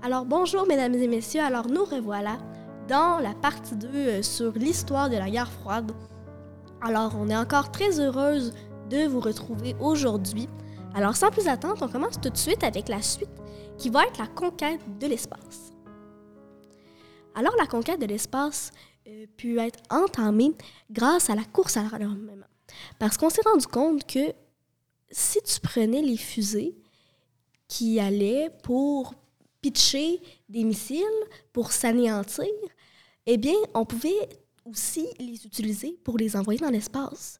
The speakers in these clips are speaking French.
Alors bonjour mesdames et messieurs, alors nous revoilà dans la partie 2 euh, sur l'histoire de la guerre froide. Alors on est encore très heureuse de vous retrouver aujourd'hui. Alors sans plus attendre, on commence tout de suite avec la suite qui va être la conquête de l'espace. Alors la conquête de l'espace euh, pu être entamée grâce à la course à l'armement. Parce qu'on s'est rendu compte que si tu prenais les fusées qui allaient pour pitcher des missiles, pour s'anéantir, eh bien, on pouvait aussi les utiliser pour les envoyer dans l'espace.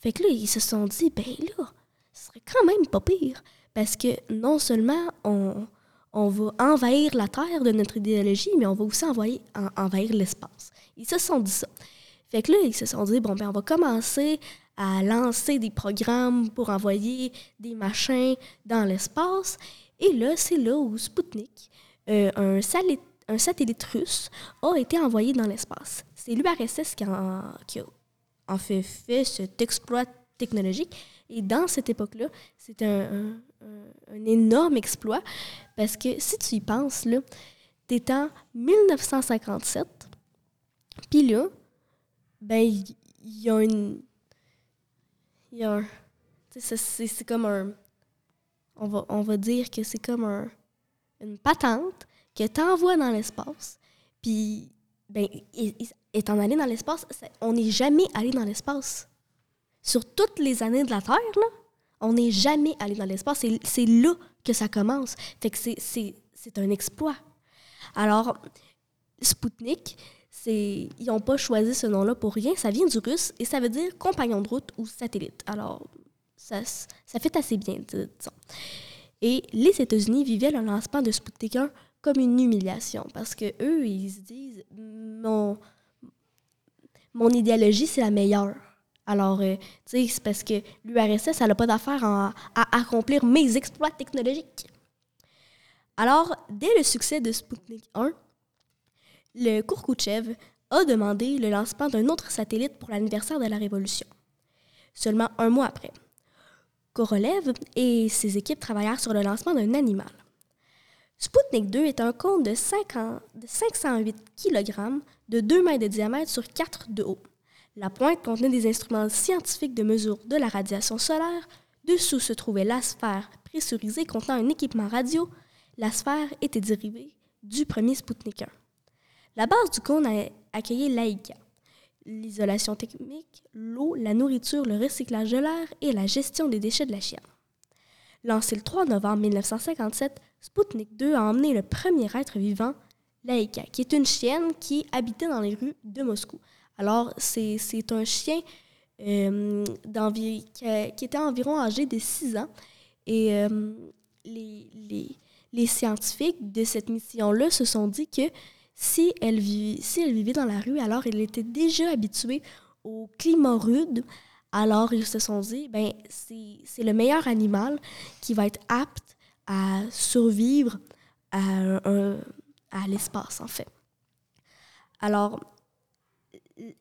Fait que là, ils se sont dit, ben là, ce serait quand même pas pire. Parce que non seulement on, on va envahir la Terre de notre idéologie, mais on va aussi envoyer, envahir l'espace. Ils se sont dit ça. Fait que là, ils se sont dit, bon, ben, on va commencer à lancer des programmes pour envoyer des machins dans l'espace. Et là, c'est là où Sputnik, euh, un, satellite russe, a été envoyé dans l'espace. C'est l'URSS qui, a fait cet exploit technologique. Et dans cette époque-là, c'est un, énorme exploit parce que si tu y penses, là, t'es en 1957, puis là, ben, il y, a une. Il y a un. C'est comme un. On va, on va dire que c'est comme un, une patente que tu envoies dans l'espace. Puis, ben, étant allé dans l'espace, on n'est jamais allé dans l'espace. Sur toutes les années de la Terre, là, on n'est jamais allé dans l'espace. C'est là que ça commence. Fait que c'est un exploit. Alors, Sputnik, ils n'ont pas choisi ce nom-là pour rien. Ça vient du russe et ça veut dire compagnon de route ou satellite. Alors, ça, fait assez bien, disons. Et les États-Unis vivaient le lancement de Sputnik 1 comme une humiliation parce que eux, ils se disent mon, mon idéologie, c'est la meilleure. Alors, euh, tu sais, c'est parce que l'URSS, elle n'a pas d'affaire à accomplir mes exploits technologiques. Alors, dès le succès de Sputnik 1, le Kourkouchev a demandé le lancement d'un autre satellite pour l'anniversaire de la Révolution. Seulement un mois après, Korolev et ses équipes travaillèrent sur le lancement d'un animal. Sputnik 2 est un cône de, 508 kg de 2 mètres de diamètre sur 4 de haut. La pointe contenait des instruments scientifiques de mesure de la radiation solaire. Dessous se trouvait la sphère pressurisée contenant un équipement radio. La sphère était dérivée du premier Sputnik 1. La base du cône a accueilli l'AICA, l'isolation technique, l'eau, la nourriture, le recyclage de l'air et la gestion des déchets de la chienne. Lancé le 3 novembre 1957, Sputnik 2 a emmené le premier être vivant, Laïka, qui est une chienne qui habitait dans les rues de Moscou. Alors, c'est un chien euh, qui, était environ âgé de 6 ans. Et euh, les, les, les, scientifiques de cette mission-là se sont dit que si elle, vivait dans la rue, alors elle était déjà habituée au climat rude. Alors, ils se sont dit, ben, c'est le meilleur animal qui va être apte à survivre à, à l'espace, en fait. Alors,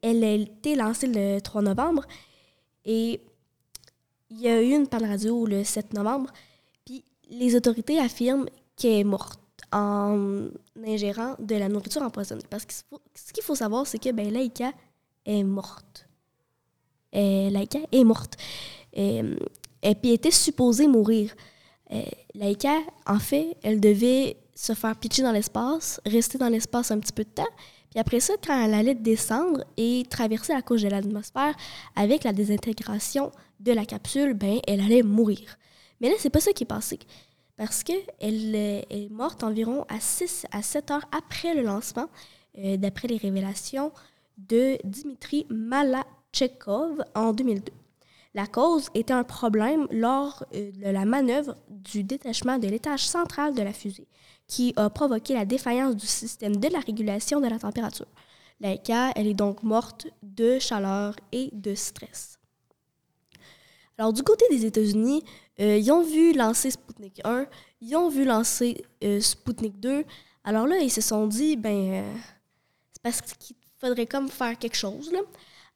elle a été lancée le 3 novembre et il y a eu une panne radio le 7 novembre. Puis les autorités affirment qu'elle est morte en ingérant de la nourriture empoisonnée. Parce que ce qu'il faut savoir, c'est que ben, Laïka est morte. Et Laïka est morte. Et, et puis elle était supposée mourir. Laïka, en fait, elle devait se faire pitcher dans l'espace, rester dans l'espace un petit peu de temps, puis après ça, quand elle allait descendre et traverser la couche de l'atmosphère avec la désintégration de la capsule, ben elle allait mourir. Mais là, c'est pas ça qui est passé. Parce qu'elle est morte environ à 6 à 7 heures après le lancement, euh, d'après les révélations de Dimitri Malachekov en 2002. La cause était un problème lors euh, de la manœuvre du détachement de l'étage central de la fusée, qui a provoqué la défaillance du système de la régulation de la température. Laika, elle est donc morte de chaleur et de stress. Alors, du côté des États-Unis, euh, ils ont vu lancer Sputnik 1, ils ont vu lancer euh, Sputnik 2. Alors là, ils se sont dit, ben, euh, c'est parce qu'il faudrait comme faire quelque chose. Là.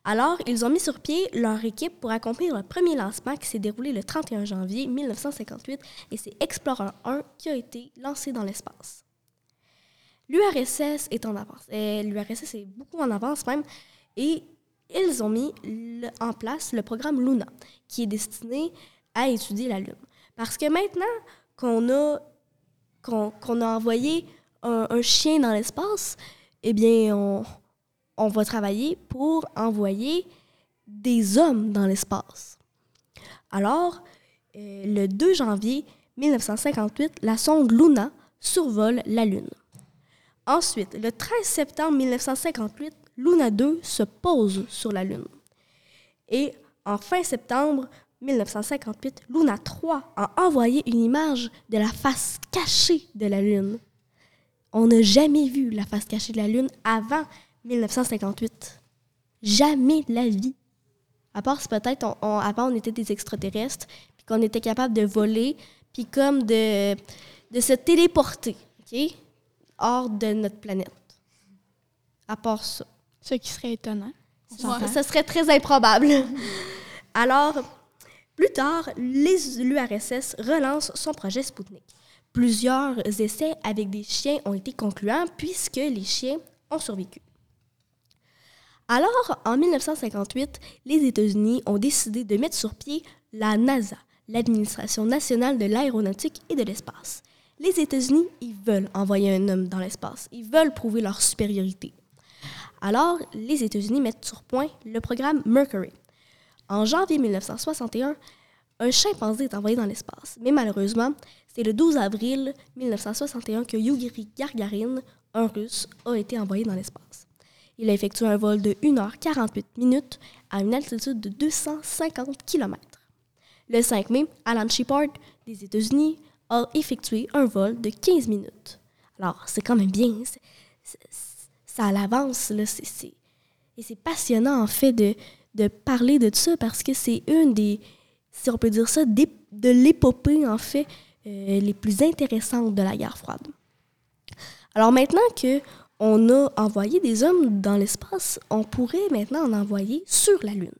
Alors, ils ont mis sur pied leur équipe pour accomplir le premier lancement qui s'est déroulé le 31 janvier 1958 et c'est Explorer 1 qui a été lancé dans l'espace. l'URSS est en avance. L'URSS est beaucoup en avance même. Et ils ont mis en place le programme Luna, qui est destiné à étudier la Lune. Parce que maintenant qu'on a, qu'on, a envoyé un, chien dans l'espace, eh bien, on, on va travailler pour envoyer des hommes dans l'espace. Alors, euh, le 2 janvier 1958, la sonde Luna survole la Lune. Ensuite, le 13 septembre 1958, Luna 2 se pose sur la Lune. Et en fin septembre 1958, Luna 3 a envoyé une image de la face cachée de la Lune. On n'a jamais vu la face cachée de la Lune avant 1958. Jamais de la vie. À part si peut-être on, avant on était des extraterrestres, puis qu'on était capable de voler, puis comme de, de se téléporter, OK? Hors de notre planète. À part ça. Ce qui serait étonnant. Ça, serait très improbable. Alors, plus tard, l'URSS relance son projet Sputnik. Plusieurs essais avec des chiens ont été concluants puisque les chiens ont survécu. Alors, en 1958, les États-Unis ont décidé de mettre sur pied la NASA, l'Administration nationale de l'aéronautique et de l'espace. Les États-Unis, ils veulent envoyer un homme dans l'espace. Ils veulent prouver leur supériorité. Alors, les États-Unis mettent sur point le programme Mercury. En janvier 1961, un chimpanzé est envoyé dans l'espace. Mais malheureusement, c'est le 12 avril 1961 que Yuri Gagarin, un Russe, a été envoyé dans l'espace. Il a effectué un vol de 1h48 minutes à une altitude de 250 km. Le 5 mai, Alan Shepard des États-Unis a effectué un vol de 15 minutes. Alors, c'est quand même bien. ça l'avance. Et c'est passionnant, en fait, de, de parler de ça parce que c'est une des, si on peut dire ça, de l'épopée, en fait, euh, les plus intéressantes de la guerre froide. Alors maintenant que on a envoyé des hommes dans l'espace, on pourrait maintenant en envoyer sur la Lune.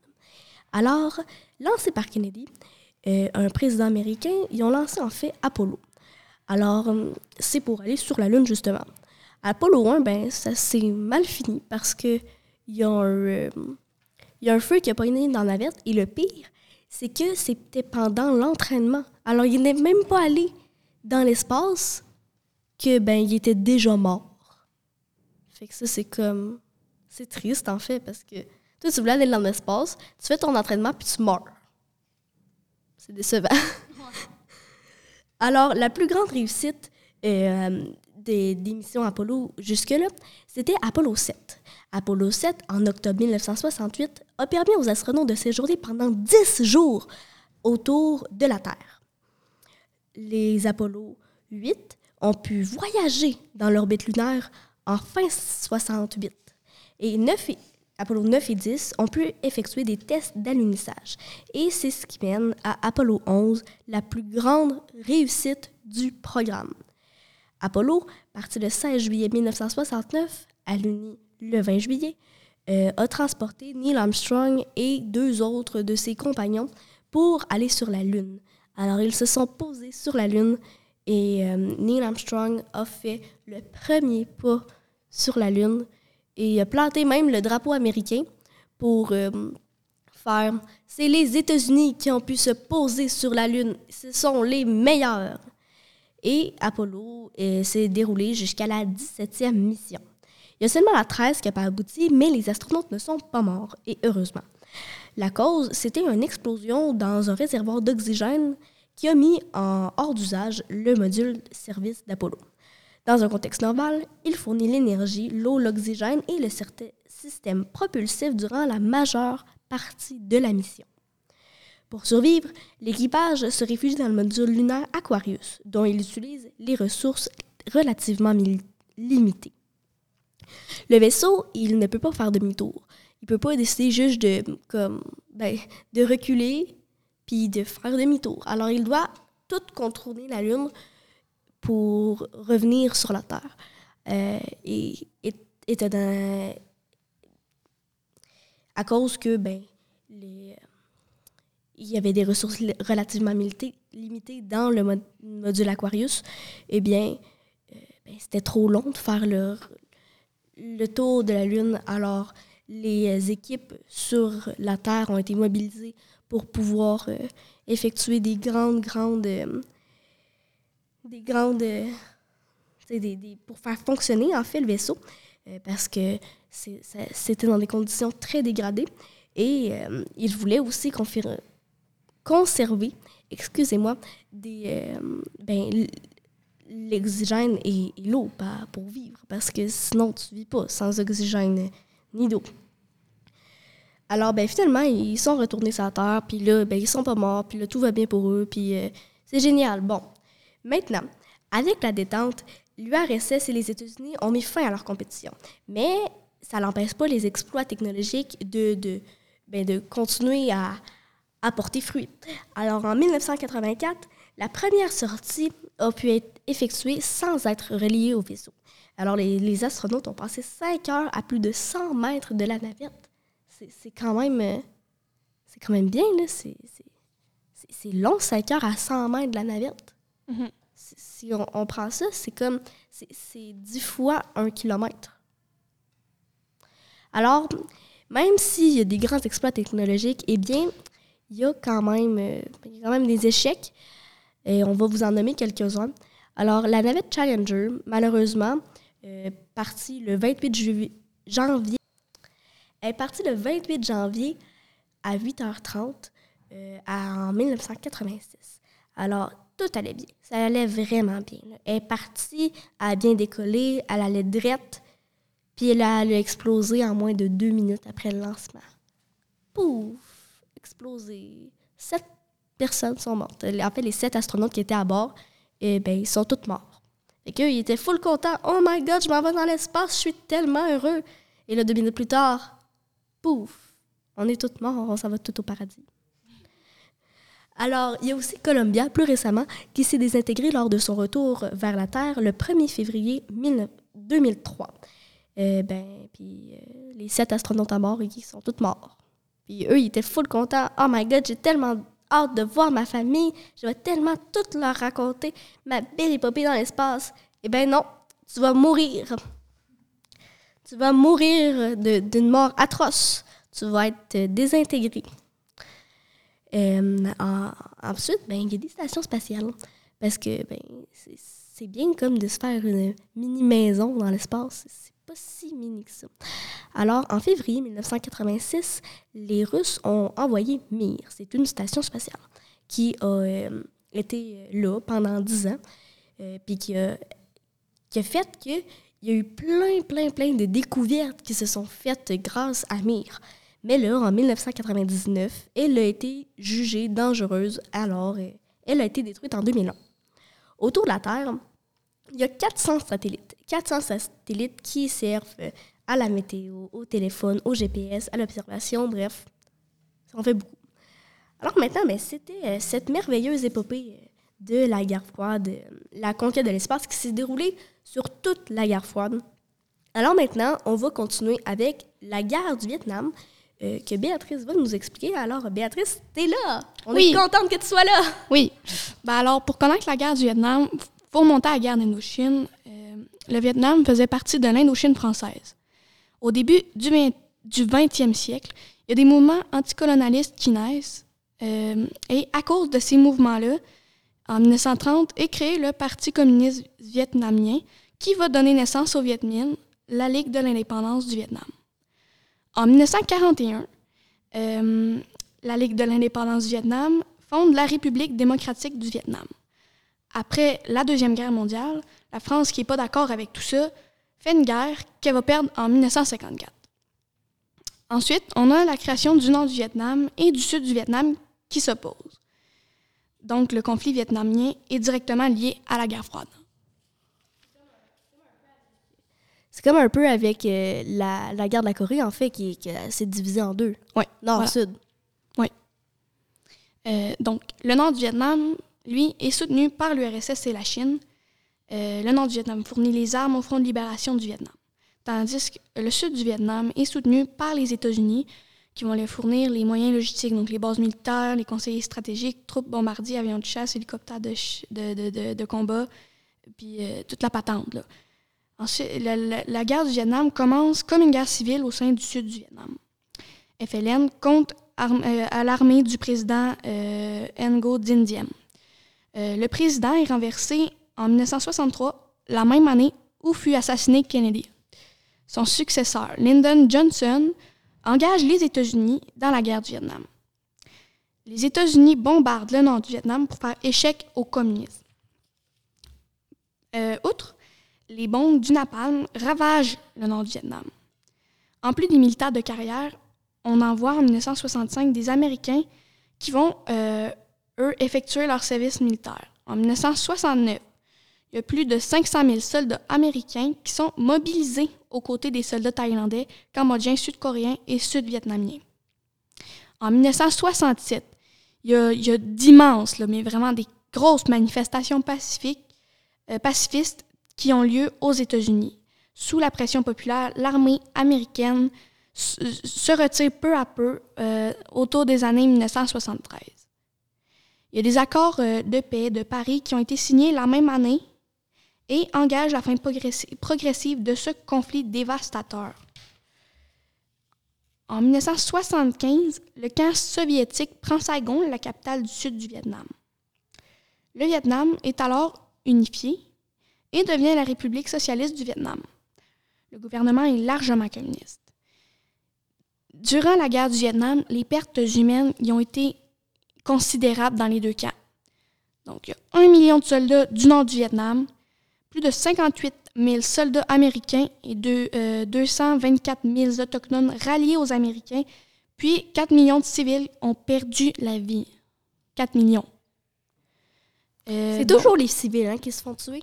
Alors, lancé par Kennedy, euh, un président américain, ils ont lancé en fait Apollo. Alors, euh, c'est pour aller sur la Lune, justement. Apollo 1, ben, ça s'est mal fini parce que il y, y a un feu qui a pogné dans la navette. Et le pire, c'est que c'était pendant l'entraînement. Alors, il n'est même pas allé dans l'espace que, ben, il était déjà mort. Fait que ça, c'est comme. C'est triste, en fait, parce que toi, tu voulais aller dans l'espace, tu fais ton entraînement, puis tu meurs. C'est décevant. Alors, la plus grande réussite euh, des, missions Apollo jusque-là, c'était Apollo 7. Apollo 7, en octobre 1968, a permis aux astronautes de séjourner pendant 10 jours autour de la Terre. Les Apollo 8 ont pu voyager dans l'orbite lunaire en fin 68. Et 9 Apollo 9 et 10 ont pu effectuer des tests d'alunissage. Et c'est ce qui mène à Apollo 11, la plus grande réussite du programme. Apollo, parti le 16 juillet 1969, aluni le 20 juillet, euh, a transporté Neil Armstrong et deux autres de ses compagnons pour aller sur la Lune. Alors, ils se sont posés sur la Lune et euh, Neil Armstrong a fait le premier pas sur la Lune et a planté même le drapeau américain pour euh, faire. C'est les États-Unis qui ont pu se poser sur la Lune. Ce sont les meilleurs. Et Apollo euh, s'est déroulé jusqu'à la 17e mission. Il y a seulement la 13 qui n'a pas abouti, mais les astronautes ne sont pas morts, et heureusement. La cause, c'était une explosion dans un réservoir d'oxygène qui a mis en hors d'usage le module service d'Apollo. Dans un contexte normal, il fournit l'énergie, l'eau, l'oxygène et le système propulsif durant la majeure partie de la mission. Pour survivre, l'équipage se réfugie dans le module lunaire Aquarius, dont il utilise les ressources relativement limitées. Le vaisseau, il ne peut pas faire demi-tour. Il ne peut pas décider juste de, comme, ben, de reculer puis de faire demi-tour. Alors, il doit tout contourner la Lune pour revenir sur la Terre. Euh, et, à cause que ben, les, il y avait des ressources relativement limitées, dans le module Aquarius, eh bien, euh, ben, c'était trop long de faire le, le tour de la Lune. Alors, les équipes sur la Terre ont été mobilisées pour pouvoir euh, effectuer des grandes, grandes. Euh, des grandes. Euh, des, des, pour faire fonctionner, en fait, le vaisseau. parce que c'était dans des conditions très dégradées. Et ils voulaient aussi conserver, excusez-moi, des, ben, l'oxygène et, l'eau pour vivre, parce que sinon tu vis pas sans oxygène ni d'eau. Alors, ben, finalement, ils sont retournés sur la Terre, puis là, ben, ils sont pas morts, puis là, tout va bien pour eux, puis euh, c'est génial. Bon, maintenant, avec la détente, l'URSS et les États-Unis ont mis fin à leur compétition. Mais ça n'empêche pas les exploits technologiques de, de, ben, de continuer à, à porter fruit. Alors, en 1984, la première sortie a pu être effectuée sans être reliée au vaisseau. Alors, les, les astronautes ont passé cinq heures à plus de 100 mètres de la navette c'est quand même euh, c'est quand même bien là c'est long 5 heures à 100 mètres de la navette mm-hmm. si on, on, prend ça c'est comme c'est 10 fois un kilomètre alors même s'il y a des grands exploits technologiques eh bien il y a quand même euh, quand même des échecs et on va vous en nommer quelques-uns alors la navette Challenger malheureusement euh, partie le 28 janvier elle est partie le 28 janvier à 8h30 euh, en 1986. Alors, tout allait bien. Ça allait vraiment bien. Elle est partie, elle a bien décollé, elle allait droite, puis elle a, explosé en moins de deux minutes après le lancement. Pouf! Explosé. Sept personnes sont mortes. En fait, les sept astronautes qui étaient à bord, eh ben, ils sont tous morts. Et qu'eux, ils étaient full contents. Oh my God, je m'en vais dans l'espace, je suis tellement heureux. Et là, deux minutes plus tard, pouf, on est toutes morts, on s'en va tout au paradis. Alors, il y a aussi Columbia, plus récemment, qui s'est désintégré lors de son retour vers la Terre le 1er février 2003. Euh, ben, puis euh, les sept astronautes à mort, ils sont tous morts. Puis eux, ils étaient full contents. Oh my God, j'ai tellement hâte de voir ma famille. Je vais tellement tout leur raconter ma belle épopée dans l'espace. Eh ben non, tu vas mourir tu vas mourir d'une mort atroce. Tu vas être désintégré. Euh, ensuite, ben, il y a des stations spatiales. Parce que ben, c'est bien comme de se faire une mini-maison dans l'espace. C'est pas si mini que ça. Alors, en février 1986, les Russes ont envoyé Mir. C'est une station spatiale qui a euh, été là pendant dix ans, euh, puis qui a, qui a fait que il y a eu plein, plein, plein de découvertes qui se sont faites grâce à Mir. Mais là, en 1999, elle a été jugée dangereuse, alors euh, elle a été détruite en 2001. Autour de la Terre, il y a 400 satellites. 400 satellites qui servent euh, à la météo, au téléphone, au GPS, à l'observation, bref, ça en fait beaucoup. Alors maintenant, ben, c'était euh, cette merveilleuse épopée de la guerre froide, la conquête de l'espace qui s'est déroulée sur toute la guerre froide. Alors maintenant, on va continuer avec la guerre du Vietnam euh, que Béatrice va nous expliquer. Alors, Béatrice, t'es là! On est contente que tu sois là! Oui. Ben alors, pour connaître la guerre du Vietnam, il faut remonter à la guerre d'Indochine. Euh, le Vietnam faisait partie de l'Indochine française. Au début du, 20e siècle, il y a des mouvements anticolonialistes qui naissent. Euh, et à cause de ces mouvements-là, en 1930 est créé le Parti communiste vietnamien qui va donner naissance au Viet Minh, la Ligue de l'indépendance du Vietnam. En 1941, euh, la Ligue de l'indépendance du Vietnam fonde la République démocratique du Vietnam. Après la Deuxième Guerre mondiale, la France, qui n'est pas d'accord avec tout ça, fait une guerre qu'elle va perdre en 1954. Ensuite, on a la création du nord du Vietnam et du sud du Vietnam qui s'opposent. Donc, le conflit vietnamien est directement lié à la guerre froide. C'est comme un peu avec euh, la, la, guerre de la Corée, en fait, qui, s'est divisée en deux. Oui. Nord-sud. Oui. Euh, donc, le nord du Vietnam, lui, est soutenu par l'URSS et la Chine. Euh, le nord du Vietnam fournit les armes au Front de libération du Vietnam. Tandis que le sud du Vietnam est soutenu par les États-Unis, qui vont leur fournir les moyens logistiques, donc les bases militaires, les conseillers stratégiques, troupes bombardiers, avions de chasse, hélicoptères de, combat, puis euh, toute la patente. Ensuite, la, guerre du Vietnam commence comme une guerre civile au sein du sud du Vietnam. FLN compte euh, à l'armée du président Ngo Dinh Diem. Euh, le président est renversé en 1963, la même année où fut assassiné Kennedy. Son successeur, Lyndon Johnson, engage les États-Unis dans la guerre du Vietnam. Les États-Unis bombardent le nord du Vietnam pour faire échec au communisme. Euh, outre, les bombes du napalm ravagent le nord du Vietnam. En plus des militaires de carrière, on envoie en 1965 des Américains qui vont, euh, eux, effectuer leur service militaire. En 1969, il y a plus de 500 000 soldats américains qui sont mobilisés aux côtés des soldats thaïlandais, cambodgiens, sud-coréens et sud-vietnamiens. En 1967, il y a, d'immenses, mais vraiment des grosses manifestations euh, pacifistes qui ont lieu aux États-Unis. Sous la pression populaire, l'armée américaine se se retire peu à peu euh, autour des années 1973. Il y a des accords euh, de paix de Paris qui ont été signés la même année et engagent la fin progressi- progressive de ce conflit dévastateur. En 1975, le camp soviétique prend Saigon, la capitale du sud du Vietnam. Le Vietnam est alors unifié et devient la République socialiste du Vietnam. Le gouvernement est largement communiste. Durant la guerre du Vietnam, les pertes humaines y ont été considérables dans les deux camps. Donc, il y a un million de soldats du nord du Vietnam, plus de 58 000 soldats américains et de, euh, 224 000 autochtones ralliés aux Américains, puis 4 millions de civils ont perdu la vie. 4 millions. Euh, C'est donc- toujours les civils hein, qui se font tuer.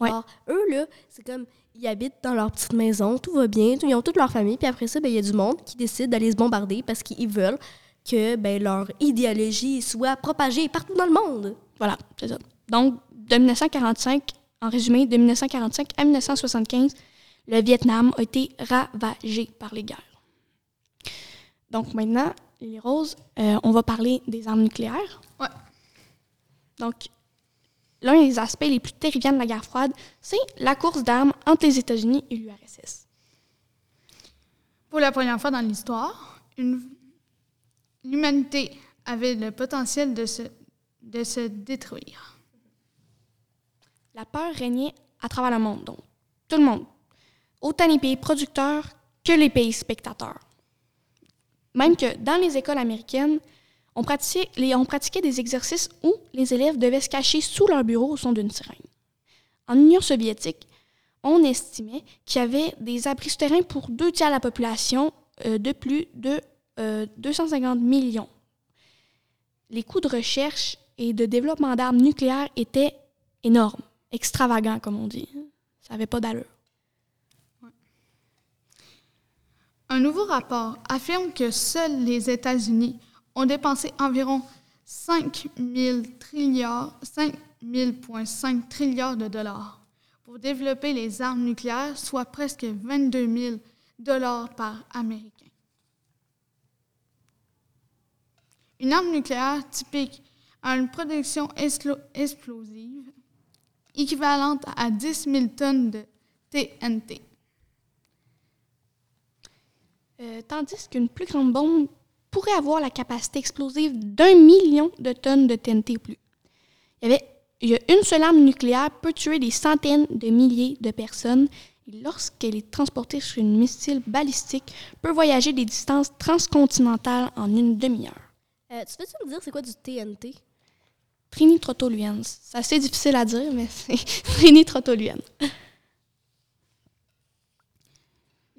Ouais. Alors, eux, là, c'est comme, ils habitent dans leur petite maison, tout va bien, ils ont toute leur famille, puis après ça, ben, il y a du monde qui décide d'aller se bombarder parce qu'ils veulent que ben, leur idéologie soit propagée partout dans le monde. Voilà, c'est ça. Donc, de 1945, en résumé, de 1945 à 1975, le Vietnam a été ravagé par les guerres. Donc maintenant, les roses, euh, on va parler des armes nucléaires. Ouais. Donc, l'un des aspects les plus terrifiants de la guerre froide, c'est la course d'armes entre les États-Unis et l'URSS. Pour la première fois dans l'histoire, une- l'humanité avait le potentiel de se, de se détruire. La peur régnait à travers le monde, donc tout le monde, autant les pays producteurs que les pays spectateurs. Même que dans les écoles américaines, on pratiquait, des exercices où les élèves devaient se cacher sous leur bureau au son d'une sirène. En Union soviétique, on estimait qu'il y avait des abris souterrains pour deux tiers de la population euh, de plus de euh, 250 millions. Les coûts de recherche et de développement d'armes nucléaires étaient énormes, extravagants, comme on dit. Ça n'avait pas d'allure. Un nouveau rapport affirme que seuls les États-Unis ont dépensé environ 5 000 trilliards, 5 000,5 trilliards de dollars pour développer les armes nucléaires, soit presque 22 000 dollars par Américain. Une arme nucléaire typique a une production explo- explosive équivalente à 10 000 tonnes de TNT. Euh, tandis qu'une plus grande bombe pourrait avoir la capacité explosive d'un million de tonnes de TNT plus. Il y a une seule arme nucléaire peut tuer des centaines de milliers de personnes et lorsqu'elle est transportée sur une missile balistique, peut voyager des distances transcontinentales en une demi-heure. Euh, tu peux-tu me dire c'est quoi du TNT? Trinitrotoluène. C'est assez difficile à dire, mais c'est trinitrotoluène.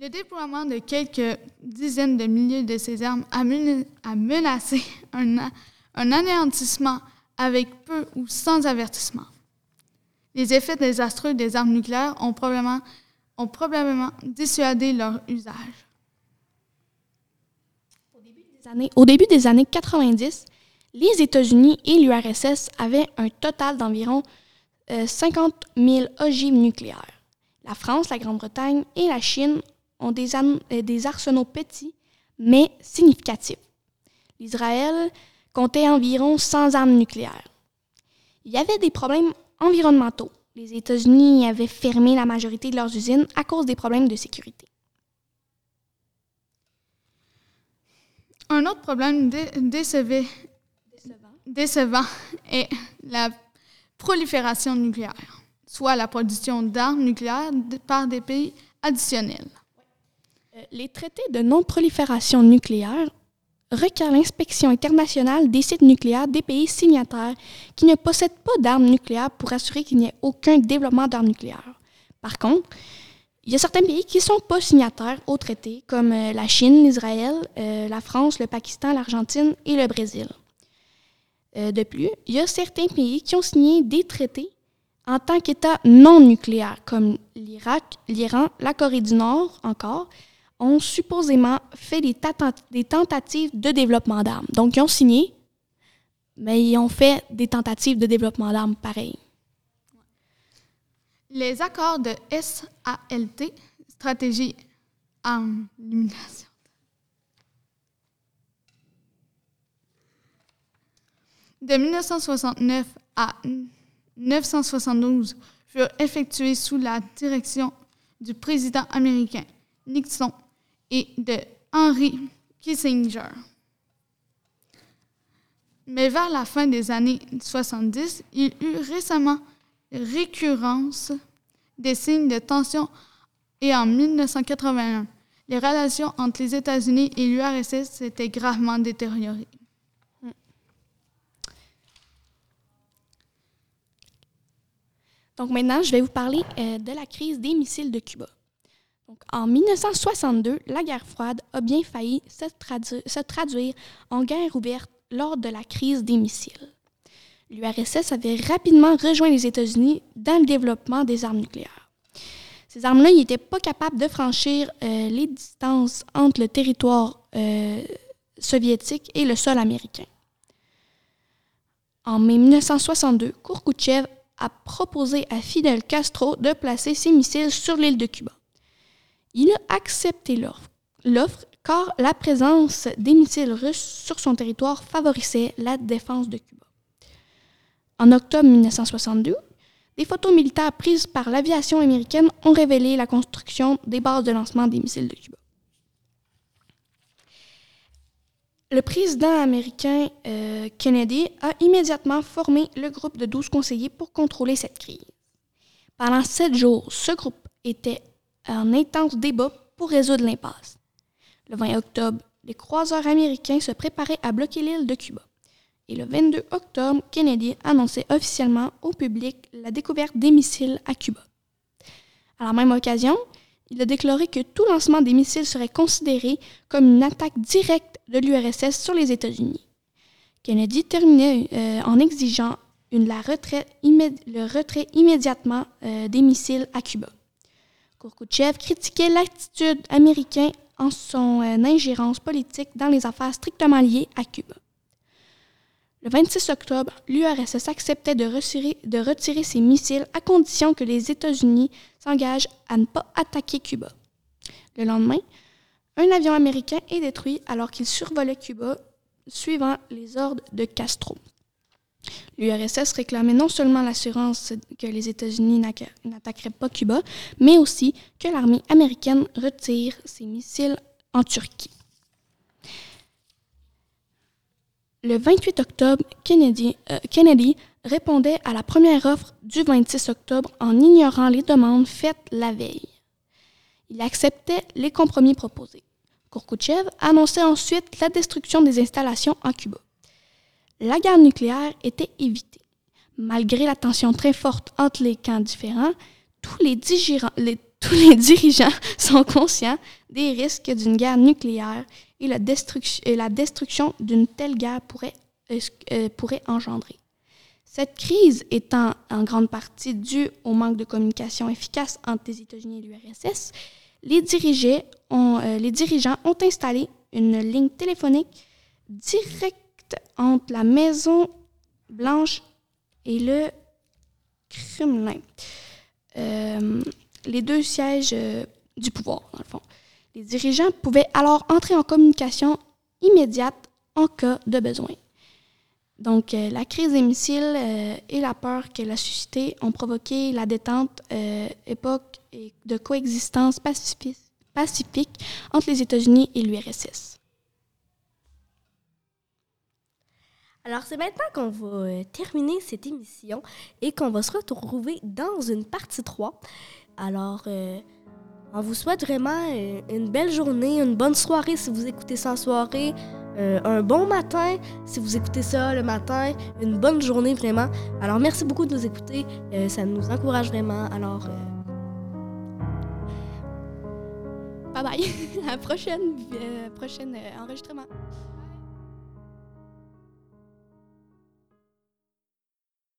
Le déploiement de quelques dizaines de milliers de ces armes a, mena- a menacé un, a- un anéantissement avec peu ou sans avertissement. Les effets désastreux des armes nucléaires ont probablement, ont probablement dissuadé leur usage. Au début des années 90, les États-Unis et l'URSS avaient un total d'environ euh, 50 000 ogives nucléaires. La France, la Grande-Bretagne et la Chine ont des, euh, des arsenaux petits, mais significatifs. L'Israël comptait environ 100 armes nucléaires. Il y avait des problèmes environnementaux. les États-Unis avaient fermé la majorité de leurs usines à cause des problèmes de sécurité. Un autre problème décevant. décevant est la prolifération nucléaire, soit la production d'armes nucléaires par des pays additionnels. Euh, les traités de non-prolifération nucléaire requièrent l'inspection internationale des sites nucléaires des pays signataires qui ne possèdent pas d'armes nucléaires pour assurer qu'il n'y ait aucun développement d'armes nucléaires. Par contre, il y a certains pays qui ne sont pas signataires au traité, comme euh, la Chine, l'Israël, euh, la France, le Pakistan, l'Argentine et le Brésil. de plus, il y a certains pays qui ont signé des traités en tant qu'État non nucléaire, comme l'Irak, l'Iran, la Corée du Nord encore, ont supposément fait des tentatives de développement d'armes. Donc, ils ont signé, mais ils ont fait des tentatives de développement d'armes pareilles. Les accords de SALT, stratégie en illumination. De 1969 à 1972 furent effectués sous la direction du président américain Nixon et de Henry Kissinger. Mais vers la fin des années 70, il eut récemment récurrence des signes de tension et en 1981, les relations entre les États-Unis et l'URSS s'étaient gravement détériorées. Donc maintenant, je vais vous parler euh, de la crise des missiles de Cuba en 1962, la guerre froide a bien failli se, traduire en guerre ouverte lors de la crise des missiles. L'URSS avait rapidement rejoint les États-Unis dans le développement des armes nucléaires. Ces armes-là n'étaient pas capables de franchir euh, les distances entre le territoire euh, soviétique et le sol américain. En mai 1962, Kourkouchev a proposé à Fidel Castro de placer ses missiles sur l'île de Cuba. Il a accepté l'offre car la présence des missiles russes sur son territoire favorisait la défense de Cuba. En octobre 1962, des photos militaires prises par l'aviation américaine ont révélé la construction des bases de lancement des missiles de Cuba. Le président américain euh, Kennedy a immédiatement formé le groupe de 12 conseillers pour contrôler cette crise. Pendant sept jours, ce groupe était un intense débat pour résoudre l'impasse. Le 20 octobre, les croiseurs américains se préparaient à bloquer l'île de Cuba. Et le 22 octobre, Kennedy annonçait officiellement au public la découverte des missiles à Cuba. À la même occasion, il a déclaré que tout lancement des missiles serait considéré comme une attaque directe de l'URSS sur les États-Unis. Kennedy terminait euh, en exigeant le retrait immédiatement euh, des missiles à Cuba. Kourkouchev critiquait l'attitude américaine en son euh, ingérence politique dans les affaires strictement liées à Cuba. Le 26 octobre, l'URSS acceptait de retirer, ses missiles à condition que les États-Unis s'engagent à ne pas attaquer Cuba. Le lendemain, un avion américain est détruit alors qu'il survolait Cuba, suivant les ordres de Castro. L'URSS réclamait non seulement l'assurance que les États-Unis n'attaqueraient pas Cuba, mais aussi que l'armée américaine retire ses missiles en Turquie. Le 28 octobre, Kennedy, euh, Kennedy, répondait à la première offre du 26 octobre en ignorant les demandes faites la veille. Il acceptait les compromis proposés. Kourkouchev annonçait ensuite la destruction des installations en Cuba la guerre nucléaire était évitée. Malgré la tension très forte entre les camps différents, tous les dirigeants sont conscients des risques d'une guerre nucléaire et la, destruction d'une telle guerre pourrait, euh, pourrait engendrer. Cette crise étant en grande partie due au manque de communication efficace entre les États-Unis et l'URSS, les, euh, les dirigeants ont installé une ligne téléphonique directe entre la Maison Blanche et le Kremlin. Euh, les deux sièges du pouvoir, dans le fond. Les dirigeants pouvaient alors entrer en communication immédiate en cas de besoin. Donc, euh, la crise des missiles euh, et la peur qu'elle a suscité ont provoqué la détente, euh, époque de coexistence pacifique, pacifique entre les États-Unis et l'URSS. Alors, c'est maintenant qu'on va terminer cette émission et qu'on va se retrouver dans une partie 3. Alors, on vous souhaite vraiment une belle journée, une bonne soirée si vous écoutez ça en soirée, euh, un bon matin si vous écoutez ça le matin, une bonne journée vraiment. Alors, merci beaucoup de nous écouter, euh, ça nous encourage vraiment. Alors, euh, Bye bye! à la prochaine, prochaine enregistrement.